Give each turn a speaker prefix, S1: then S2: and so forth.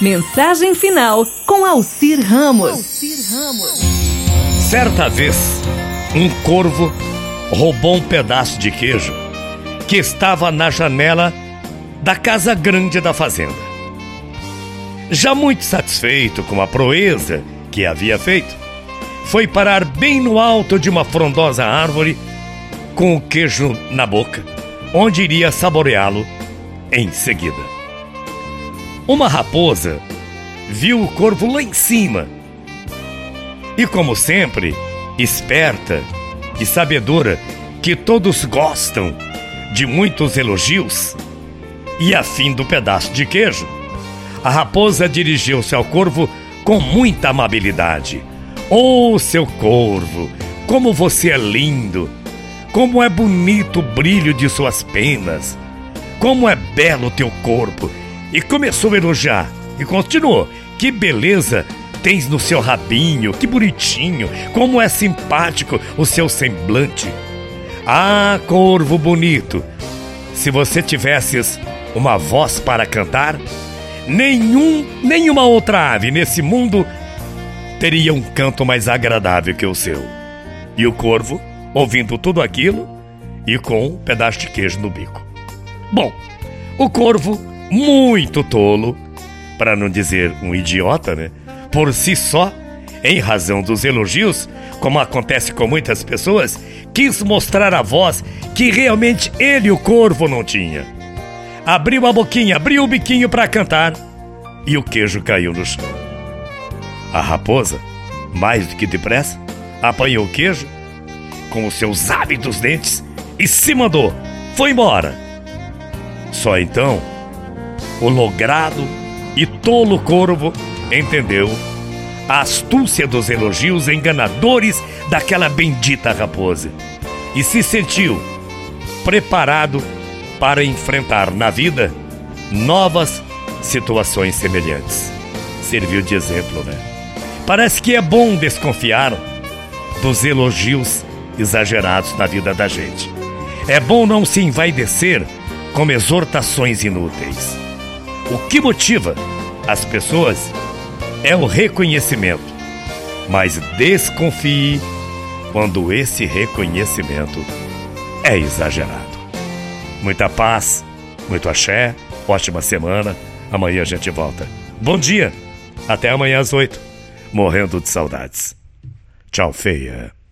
S1: Mensagem final com Alcir Ramos.
S2: Certa vez, um corvo roubou um pedaço de queijo que estava na janela da casa grande da fazenda. Já muito satisfeito com a proeza que havia feito, foi parar bem no alto de uma frondosa árvore com o queijo na boca, onde iria saboreá-lo em seguida. Uma raposa viu o corvo lá em cima e, como sempre, esperta e sabedora que todos gostam de muitos elogios e afim do pedaço de queijo, a raposa dirigiu-se ao corvo com muita amabilidade. Oh, seu corvo, como você é lindo! Como é bonito o brilho de suas penas! Como é belo teu corpo! E começou a elogiar. E continuou: Que beleza tens no seu rabinho, que bonitinho, como é simpático o seu semblante. Ah, corvo bonito, se você tivesses uma voz para cantar, nenhum, nenhuma outra ave nesse mundo teria um canto mais agradável que o seu. E o corvo, ouvindo tudo aquilo, e com um pedaço de queijo no bico. Bom, o corvo muito tolo, para não dizer um idiota, né? Por si só, em razão dos elogios, como acontece com muitas pessoas, quis mostrar a voz que realmente ele, o corvo, não tinha. Abriu a boquinha, abriu o biquinho para cantar e o queijo caiu no chão. A raposa, mais do que depressa, apanhou o queijo com os seus hábitos dentes e se mandou. Foi embora. Só então o logrado e tolo corvo entendeu a astúcia dos elogios enganadores daquela bendita raposa e se sentiu preparado para enfrentar na vida novas situações semelhantes. Serviu de exemplo, né? Parece que é bom desconfiar dos elogios exagerados na vida da gente. É bom não se envaidecer com exortações inúteis. O que motiva as pessoas é o reconhecimento, mas desconfie quando esse reconhecimento é exagerado. Muita paz, muito axé, ótima semana. Amanhã a gente volta. Bom dia, até amanhã às oito. Morrendo de saudades. Tchau, feia.